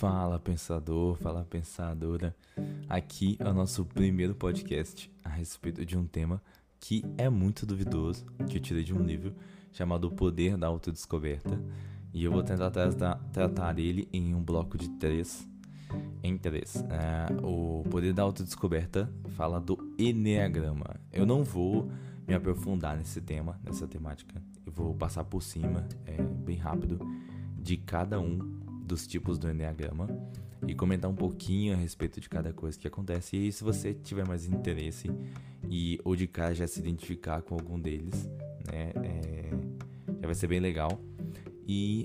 Fala pensador, fala pensadora. Aqui é o nosso primeiro podcast a respeito de um tema que é muito duvidoso, que eu tirei de um livro chamado O Poder da Autodescoberta. E eu vou tentar tratar, tratar ele em um bloco de três. Em três. É, o Poder da Autodescoberta fala do Enneagrama. Eu não vou me aprofundar nesse tema, nessa temática. Eu vou passar por cima, é, bem rápido, de cada um dos tipos do Enneagrama e comentar um pouquinho a respeito de cada coisa que acontece. E aí, se você tiver mais interesse e ou de cara já se identificar com algum deles, né, é, já vai ser bem legal. E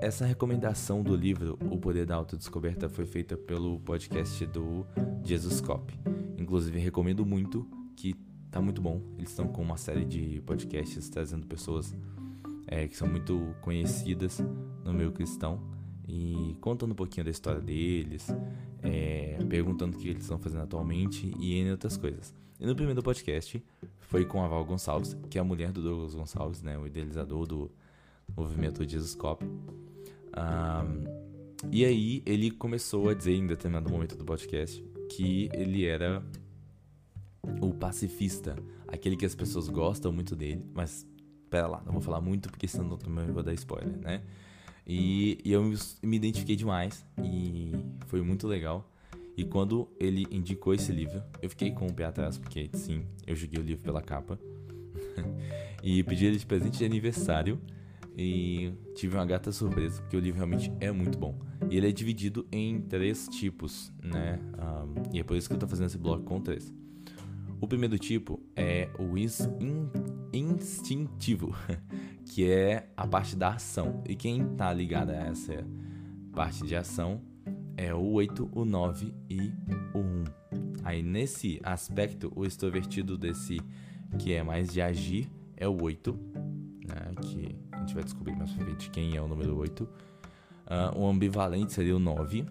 essa recomendação do livro O Poder da Autodescoberta foi feita pelo podcast do Jesus Cop. Inclusive, recomendo muito que tá muito bom. Eles estão com uma série de podcasts trazendo pessoas é, que são muito conhecidas no meio cristão e contando um pouquinho da história deles, é, perguntando o que eles estão fazendo atualmente e entre outras coisas. E no primeiro podcast foi com a Val Gonçalves, que é a mulher do Douglas Gonçalves, né, o idealizador do movimento Jesus Cop. Um, e aí ele começou a dizer em determinado momento do podcast que ele era o pacifista, aquele que as pessoas gostam muito dele, mas pera lá, não vou falar muito porque senão também vou dar spoiler, né? E, e eu me identifiquei demais e foi muito legal. E quando ele indicou esse livro, eu fiquei com o pé atrás, porque sim, eu joguei o livro pela capa. e pedi ele de presente de aniversário. E tive uma gata surpresa, porque o livro realmente é muito bom. E ele é dividido em três tipos, né? Um, e é por isso que eu tô fazendo esse blog com três. O primeiro tipo é o in instintivo, que é a parte da ação. E quem tá ligado a essa parte de ação é o 8, o 9 e o 1. Aí nesse aspecto, o extrovertido desse que é mais de agir é o 8, né, que a gente vai descobrir mais pra frente quem é o número 8. Uh, ah, o ambivalente seria o 9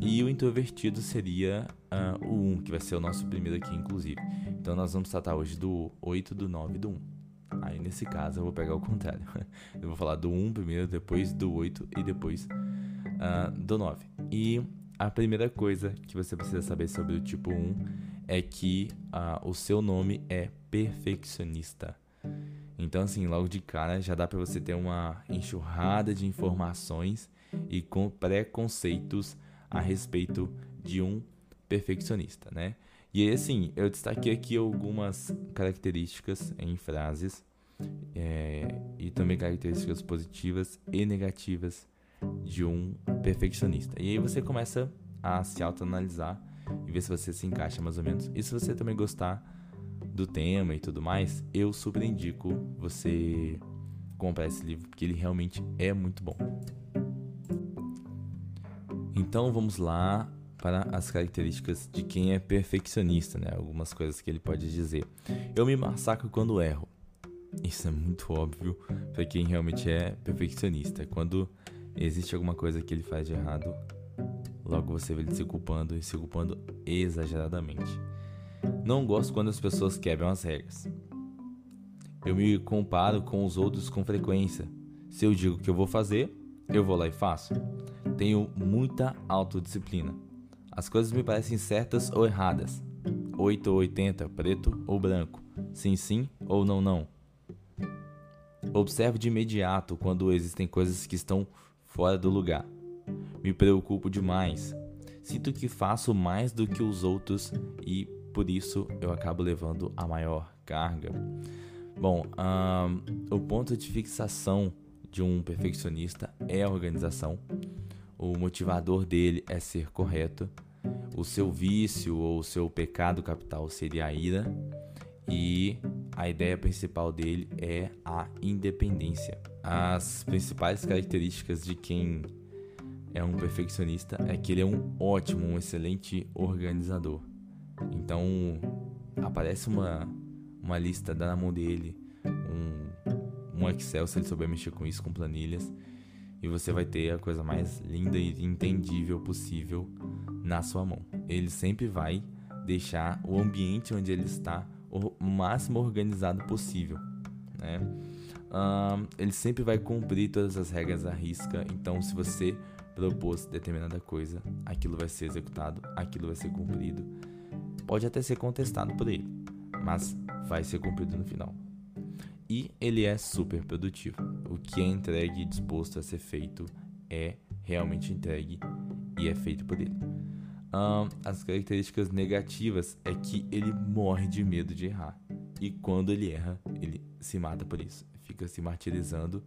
e o introvertido seria uh, o 1, que vai ser o nosso primeiro aqui, inclusive. Então nós vamos tratar hoje do 8, do 9 e do 1. Aí nesse caso eu vou pegar o contrário. Eu vou falar do 1 primeiro, depois do 8 e depois uh, do 9. E a primeira coisa que você precisa saber sobre o tipo 1 é que uh, o seu nome é perfeccionista. Então, assim, logo de cara já dá para você ter uma enxurrada de informações e com preconceitos a respeito de um perfeccionista, né? E aí, assim, eu destaquei aqui algumas características em frases é, e também características positivas e negativas de um perfeccionista. E aí você começa a se autoanalisar e ver se você se encaixa mais ou menos. E se você também gostar do tema e tudo mais, eu super indico você comprar esse livro, porque ele realmente é muito bom. Então vamos lá para as características de quem é perfeccionista, né? Algumas coisas que ele pode dizer. Eu me massacro quando erro. Isso é muito óbvio para quem realmente é perfeccionista. Quando existe alguma coisa que ele faz de errado, logo você vê ele se culpando e se culpando exageradamente. Não gosto quando as pessoas quebram as regras. Eu me comparo com os outros com frequência. Se eu digo que eu vou fazer, eu vou lá e faço. Tenho muita autodisciplina. As coisas me parecem certas ou erradas. 8 ou 80, preto ou branco. Sim, sim ou não, não. Observo de imediato quando existem coisas que estão fora do lugar. Me preocupo demais. Sinto que faço mais do que os outros e por isso eu acabo levando a maior carga. Bom, um, o ponto de fixação de um perfeccionista é a organização o motivador dele é ser correto, o seu vício ou o seu pecado capital seria a ira, e a ideia principal dele é a independência. As principais características de quem é um perfeccionista é que ele é um ótimo, um excelente organizador. Então aparece uma, uma lista da mão dele, um, um Excel se ele souber mexer com isso, com planilhas e você vai ter a coisa mais linda e entendível possível na sua mão. Ele sempre vai deixar o ambiente onde ele está o máximo organizado possível, né? ele sempre vai cumprir todas as regras à risca. Então, se você propôs determinada coisa, aquilo vai ser executado, aquilo vai ser cumprido. Pode até ser contestado por ele, mas vai ser cumprido no final. E ele é super produtivo. O que é entregue e disposto a ser feito é realmente entregue e é feito por ele. Um, as características negativas é que ele morre de medo de errar. E quando ele erra, ele se mata por isso. Fica se martirizando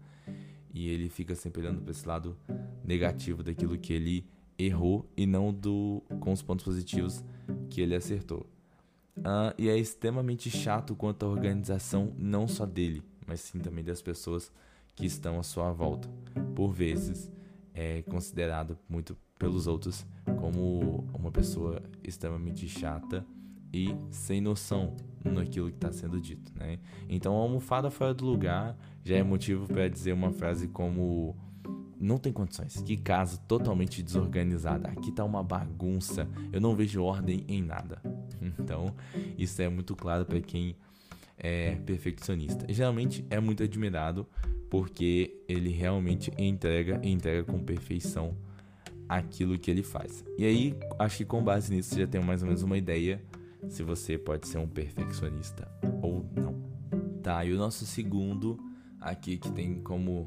e ele fica sempre olhando para esse lado negativo daquilo que ele errou e não do com os pontos positivos que ele acertou. Uh, e é extremamente chato quanto à organização não só dele, mas sim também das pessoas que estão à sua volta. Por vezes é considerado muito pelos outros como uma pessoa extremamente chata e sem noção naquilo que está sendo dito, né? Então, a almofada fora do lugar já é motivo para dizer uma frase como não tem condições. Que casa totalmente desorganizada. Aqui tá uma bagunça. Eu não vejo ordem em nada. Então, isso é muito claro para quem é perfeccionista. Geralmente é muito admirado porque ele realmente entrega, entrega com perfeição aquilo que ele faz. E aí, acho que com base nisso você já tem mais ou menos uma ideia se você pode ser um perfeccionista ou não. Tá, e o nosso segundo aqui que tem como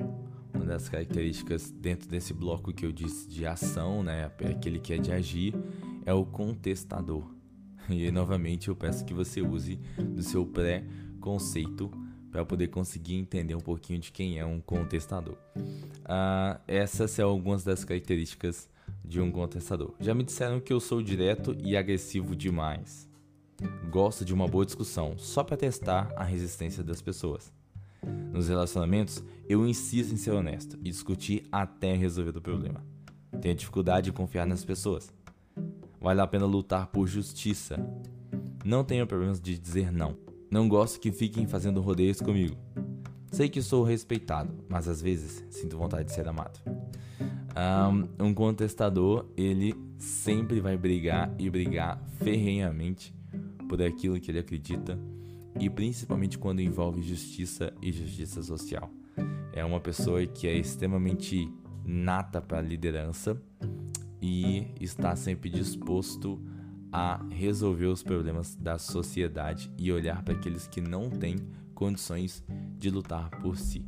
uma das características dentro desse bloco que eu disse de ação, né, aquele que é de agir, é o contestador. E novamente eu peço que você use do seu pré-conceito para poder conseguir entender um pouquinho de quem é um contestador. Ah, essas são algumas das características de um contestador. Já me disseram que eu sou direto e agressivo demais. Gosto de uma boa discussão só para testar a resistência das pessoas. Nos relacionamentos, eu insisto em ser honesto e discutir até resolver o problema. Tenho dificuldade de confiar nas pessoas. Vale a pena lutar por justiça. Não tenho problemas de dizer não. Não gosto que fiquem fazendo rodeios comigo. Sei que sou respeitado, mas às vezes sinto vontade de ser amado. Um, um contestador, ele sempre vai brigar e brigar ferrenhamente por aquilo que ele acredita e principalmente quando envolve justiça e justiça social. É uma pessoa que é extremamente nata para liderança e está sempre disposto a resolver os problemas da sociedade e olhar para aqueles que não têm condições de lutar por si.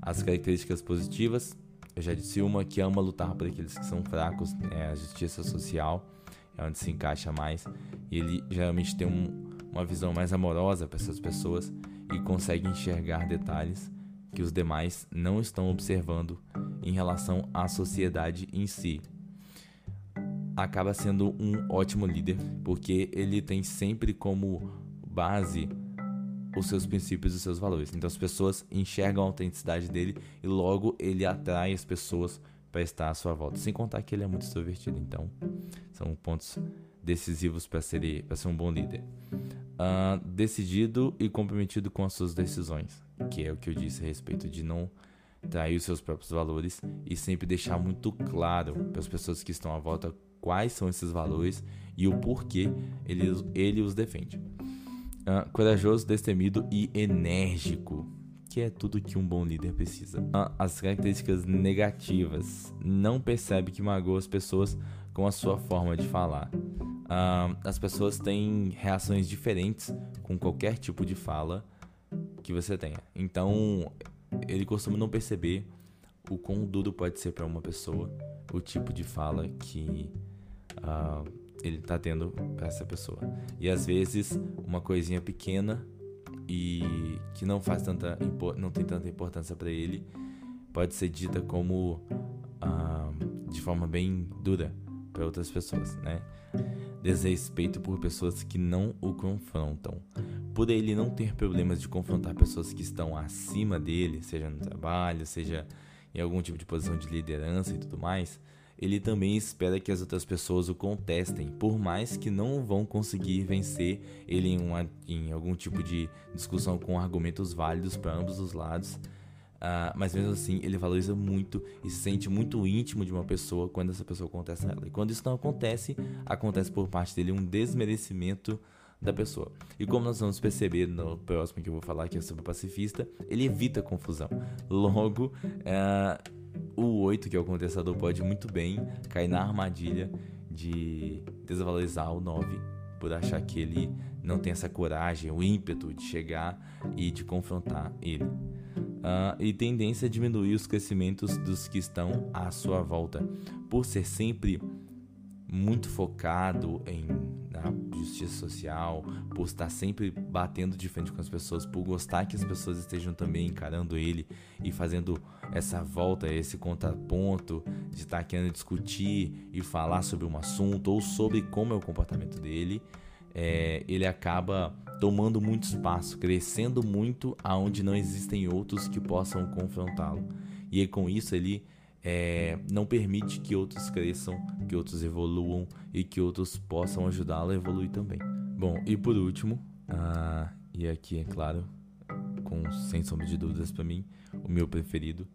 As características positivas, eu já disse uma que ama lutar por aqueles que são fracos, é a justiça social, é onde se encaixa mais, e ele geralmente tem um, uma visão mais amorosa para essas pessoas e consegue enxergar detalhes que os demais não estão observando em relação à sociedade em si. Acaba sendo um ótimo líder, porque ele tem sempre como base os seus princípios e os seus valores. Então as pessoas enxergam a autenticidade dele e logo ele atrai as pessoas para estar à sua volta. Sem contar que ele é muito extrovertido, então são pontos decisivos para ser, ser um bom líder. Uh, decidido e comprometido com as suas decisões, que é o que eu disse a respeito de não trair os seus próprios valores e sempre deixar muito claro para as pessoas que estão à volta quais são esses valores e o porquê ele, ele os defende. Uh, corajoso, destemido e enérgico, que é tudo que um bom líder precisa. Uh, as características negativas: não percebe que magoa as pessoas com a sua forma de falar. Uh, as pessoas têm reações diferentes com qualquer tipo de fala que você tenha. Então, ele costuma não perceber o quão duro pode ser para uma pessoa o tipo de fala que uh, ele tá tendo para essa pessoa. E às vezes uma coisinha pequena e que não faz tanta não tem tanta importância para ele pode ser dita como uh, de forma bem dura para outras pessoas, né? Desrespeito por pessoas que não o confrontam. Por ele não ter problemas de confrontar pessoas que estão acima dele, seja no trabalho, seja em algum tipo de posição de liderança e tudo mais, ele também espera que as outras pessoas o contestem, por mais que não vão conseguir vencer ele em, uma, em algum tipo de discussão com argumentos válidos para ambos os lados. Uh, mas mesmo assim, ele valoriza muito e se sente muito íntimo de uma pessoa quando essa pessoa contesta ela. E quando isso não acontece, acontece por parte dele um desmerecimento da pessoa. E como nós vamos perceber no próximo que eu vou falar, que é sobre o pacifista, ele evita confusão. Logo, uh, o 8, que é o contestador, pode muito bem cair na armadilha de desvalorizar o 9 por achar que ele não tem essa coragem, o ímpeto de chegar e de confrontar ele. Uh, e tendência a diminuir os crescimentos dos que estão à sua volta, por ser sempre muito focado em na justiça social, por estar sempre batendo de frente com as pessoas, por gostar que as pessoas estejam também encarando ele e fazendo essa volta, esse contraponto de estar querendo discutir e falar sobre um assunto ou sobre como é o comportamento dele, é, ele acaba tomando muito espaço, crescendo muito aonde não existem outros que possam confrontá-lo. E com isso ele é, não permite que outros cresçam, que outros evoluam e que outros possam ajudá-lo a evoluir também. Bom, e por último, uh, e aqui é claro, com sem sombra de dúvidas para mim, o meu preferido.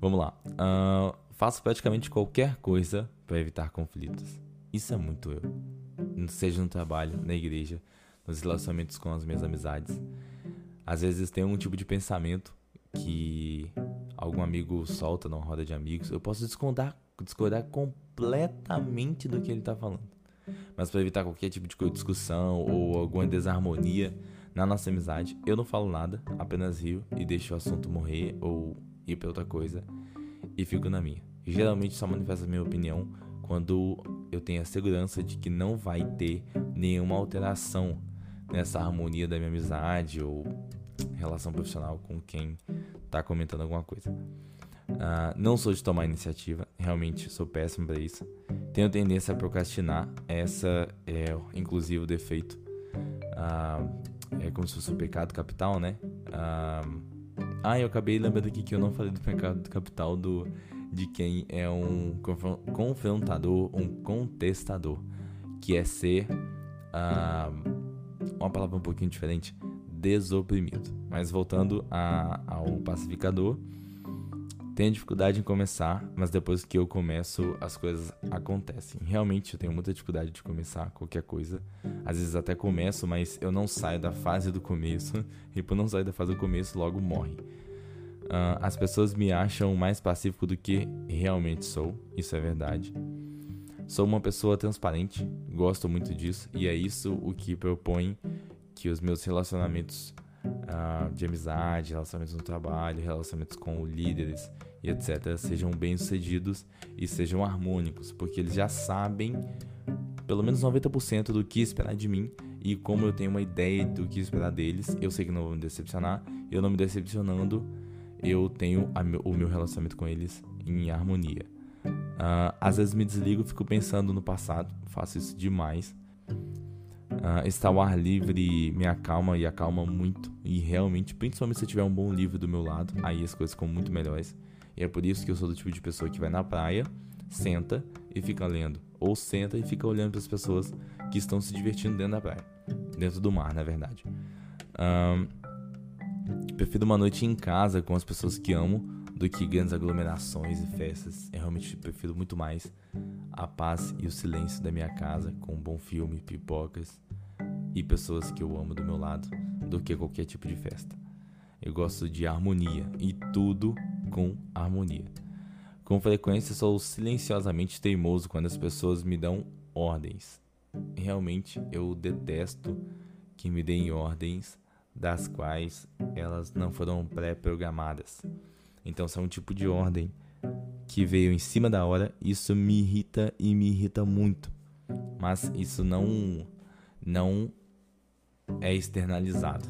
Vamos lá. Uh, faço praticamente qualquer coisa para evitar conflitos. Isso é muito eu. Seja no trabalho, na igreja, nos relacionamentos com as minhas amizades. Às vezes tem um tipo de pensamento que algum amigo solta numa roda de amigos, eu posso discordar, discordar completamente do que ele está falando. Mas para evitar qualquer tipo de discussão ou alguma desarmonia na nossa amizade, eu não falo nada, apenas rio e deixo o assunto morrer ou ir para outra coisa e fico na minha. geralmente só manifesto a minha opinião quando eu tenho a segurança de que não vai ter nenhuma alteração nessa harmonia da minha amizade ou relação profissional com quem está comentando alguma coisa. Uh, não sou de tomar iniciativa, realmente sou péssimo para isso. Tenho tendência a procrastinar, essa é inclusive o defeito. Uh, é como se fosse o pecado capital, né? Uh, ah, eu acabei lembrando aqui que eu não falei do pecado capital do, de quem é um confrontador, um contestador, que é ser uma palavra um pouquinho diferente, desoprimido. Mas voltando a, ao pacificador, tenho dificuldade em começar, mas depois que eu começo, as coisas acontecem. Realmente eu tenho muita dificuldade de começar qualquer coisa. Às vezes até começo, mas eu não saio da fase do começo. E por não sair da fase do começo, logo morre. Uh, as pessoas me acham mais pacífico do que realmente sou, isso é verdade. Sou uma pessoa transparente, gosto muito disso, e é isso o que propõe que os meus relacionamentos uh, de amizade, relacionamentos no trabalho, relacionamentos com líderes e etc. sejam bem sucedidos e sejam harmônicos, porque eles já sabem pelo menos 90% do que esperar de mim e como eu tenho uma ideia do que esperar deles, eu sei que não vou me decepcionar, eu não me decepcionando, eu tenho o meu relacionamento com eles em harmonia. Uh, às vezes me desligo, fico pensando no passado, faço isso demais. Uh, estar ao ar livre me acalma e acalma muito. E realmente, principalmente se eu tiver um bom livro do meu lado, aí as coisas ficam muito melhores. E é por isso que eu sou do tipo de pessoa que vai na praia, senta e fica lendo. Ou senta e fica olhando para as pessoas que estão se divertindo dentro da praia. Dentro do mar, na verdade. Um, prefiro uma noite em casa com as pessoas que amo do que grandes aglomerações e festas. Eu realmente prefiro muito mais a paz e o silêncio da minha casa com um bom filme, pipocas e pessoas que eu amo do meu lado do que qualquer tipo de festa. Eu gosto de harmonia e tudo com harmonia. Com frequência sou silenciosamente teimoso quando as pessoas me dão ordens. Realmente eu detesto que me deem ordens das quais elas não foram pré-programadas. Então, é um tipo de ordem que veio em cima da hora, isso me irrita e me irrita muito. Mas isso não não é externalizado,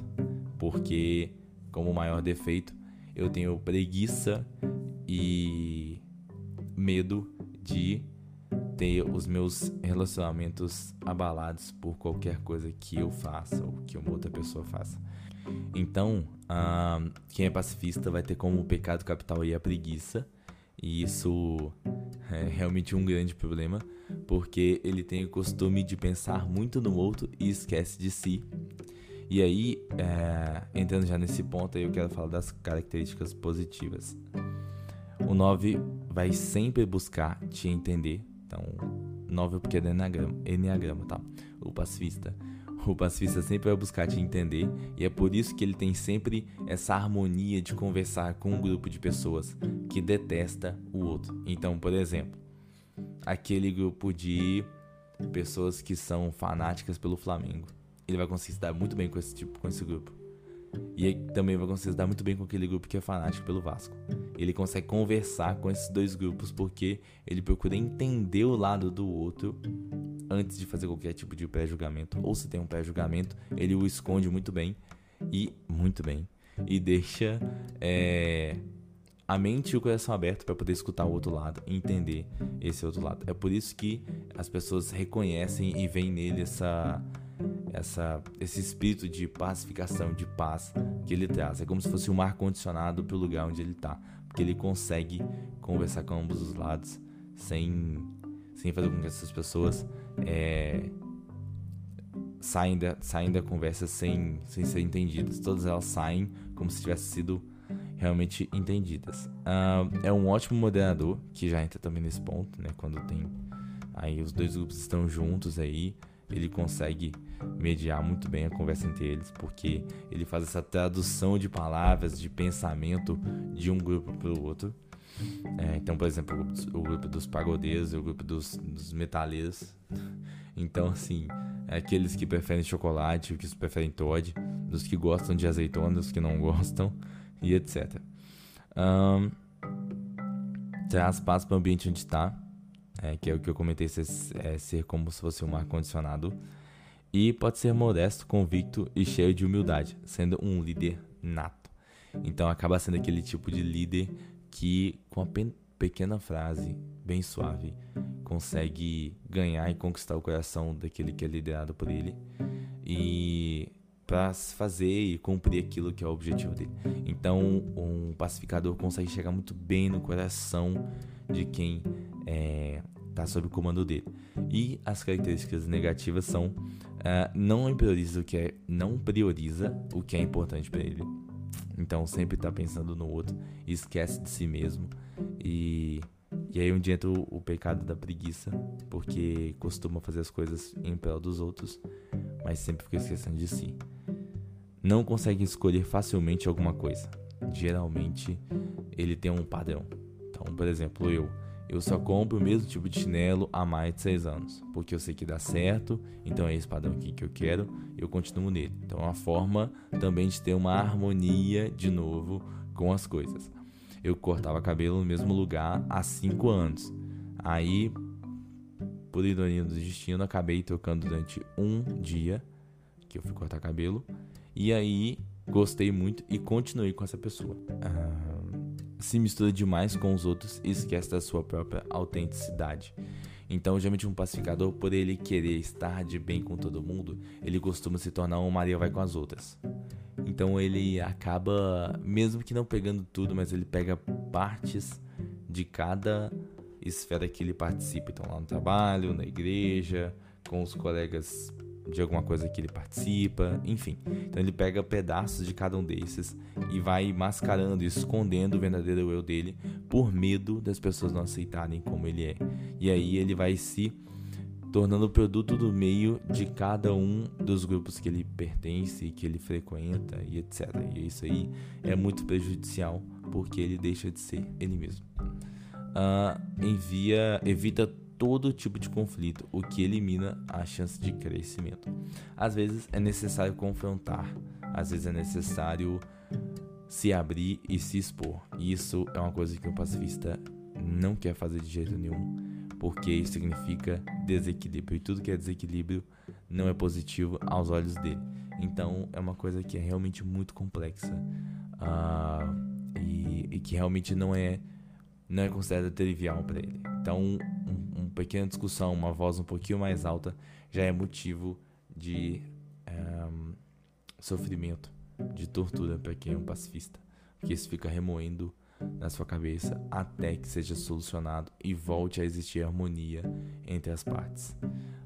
porque como maior defeito eu tenho preguiça e medo de ter os meus relacionamentos abalados por qualquer coisa que eu faça ou que uma outra pessoa faça. Então, uh, quem é pacifista vai ter como pecado capital aí a preguiça, e isso é realmente um grande problema, porque ele tem o costume de pensar muito no outro e esquece de si. E aí, é, entrando já nesse ponto, eu quero falar das características positivas. O 9 vai sempre buscar te entender. Então, 9 porque é Enneagrama, Enneagrama tá? O pacifista. O pacifista sempre vai buscar te entender e é por isso que ele tem sempre essa harmonia de conversar com um grupo de pessoas que detesta o outro. Então, por exemplo, aquele grupo de pessoas que são fanáticas pelo Flamengo. Ele vai conseguir se dar muito bem com esse tipo, com esse grupo. E ele também vai conseguir se dar muito bem com aquele grupo que é fanático pelo Vasco. Ele consegue conversar com esses dois grupos porque ele procura entender o lado do outro antes de fazer qualquer tipo de pré-julgamento. Ou se tem um pré-julgamento, ele o esconde muito bem e muito bem e deixa é, a mente e o coração aberto para poder escutar o outro lado e entender esse outro lado. É por isso que as pessoas reconhecem e veem nele essa, essa, esse espírito de pacificação, de paz que ele traz. É como se fosse um ar condicionado para o lugar onde ele está, porque ele consegue conversar com ambos os lados sem, sem fazer com que essas pessoas é, saem, da, saem da conversa sem, sem ser entendidas. Todas elas saem como se tivesse sido realmente entendidas. Uh, é um ótimo moderador, que já entra também nesse ponto, né? Quando tem aí os dois grupos estão juntos aí, ele consegue mediar muito bem a conversa entre eles, porque ele faz essa tradução de palavras, de pensamento de um grupo para o outro. É, então, por exemplo, o grupo, dos, pagodeiros e o grupo dos, dos metaleiros. Então, assim, é aqueles que preferem chocolate, os que preferem Todd, dos que gostam de azeitona, dos que não gostam e etc. Um, traz paz para o ambiente onde está, é, que é o que eu comentei, ser, é, ser como se fosse um ar-condicionado. E pode ser modesto, convicto e cheio de humildade, sendo um líder nato. Então acaba sendo aquele tipo de líder que, com a pequena frase, bem suave, consegue ganhar e conquistar o coração daquele que é liderado por ele. E para fazer e cumprir aquilo que é o objetivo dele. Então, um pacificador consegue chegar muito bem no coração de quem é, tá sob o comando dele. E as características negativas são uh, não prioriza o que é não prioriza o que é importante para ele. Então, sempre está pensando no outro, esquece de si mesmo e e aí dia entra o, o pecado da preguiça, porque costuma fazer as coisas em prol dos outros, mas sempre fica esquecendo de si não consegue escolher facilmente alguma coisa. Geralmente ele tem um padrão. Então, por exemplo, eu eu só compro o mesmo tipo de chinelo há mais de 6 anos, porque eu sei que dá certo, então é esse padrão aqui que eu quero, eu continuo nele. Então é uma forma também de ter uma harmonia de novo com as coisas. Eu cortava cabelo no mesmo lugar há 5 anos. Aí, por ironia do destino, acabei trocando durante um dia que eu fui cortar cabelo e aí gostei muito e continuei com essa pessoa. Ah, se mistura demais com os outros e esquece da sua própria autenticidade. Então, geralmente um pacificador, por ele querer estar de bem com todo mundo, ele costuma se tornar um Maria vai com as outras. Então ele acaba, mesmo que não pegando tudo, mas ele pega partes de cada esfera que ele participa. Então lá no trabalho, na igreja, com os colegas de alguma coisa que ele participa, enfim. Então ele pega pedaços de cada um desses e vai mascarando, escondendo o verdadeiro eu dele por medo das pessoas não aceitarem como ele é. E aí ele vai se tornando o produto do meio de cada um dos grupos que ele pertence, que ele frequenta e etc. E isso aí é muito prejudicial porque ele deixa de ser ele mesmo. Uh, envia, evita todo tipo de conflito, o que elimina a chance de crescimento. Às vezes é necessário confrontar, às vezes é necessário se abrir e se expor. E isso é uma coisa que o pacifista não quer fazer de jeito nenhum, porque isso significa desequilíbrio e tudo que é desequilíbrio não é positivo aos olhos dele. Então é uma coisa que é realmente muito complexa uh, e, e, que realmente não é não é considerada trivial para ele. Então pequena discussão, uma voz um pouquinho mais alta, já é motivo de um, sofrimento, de tortura para quem é um pacifista. Porque isso fica remoendo na sua cabeça até que seja solucionado e volte a existir harmonia entre as partes.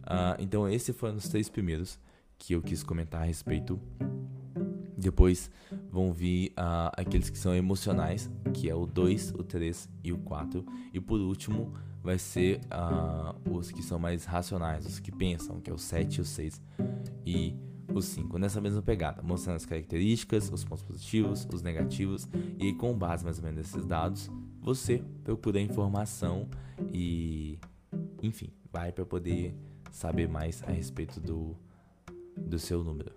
Uh, então, esses foram os três primeiros que eu quis comentar a respeito. Depois vão vir uh, aqueles que são emocionais, que é o 2, o 3 e o 4. E por último, vai ser uh, os que são mais racionais, os que pensam, que é o 7 e o 6. E o 5 nessa mesma pegada, mostrando as características, os pontos positivos, os negativos, e com base mais ou menos nesses dados, você procura informação e, enfim, vai para poder saber mais a respeito do, do seu número.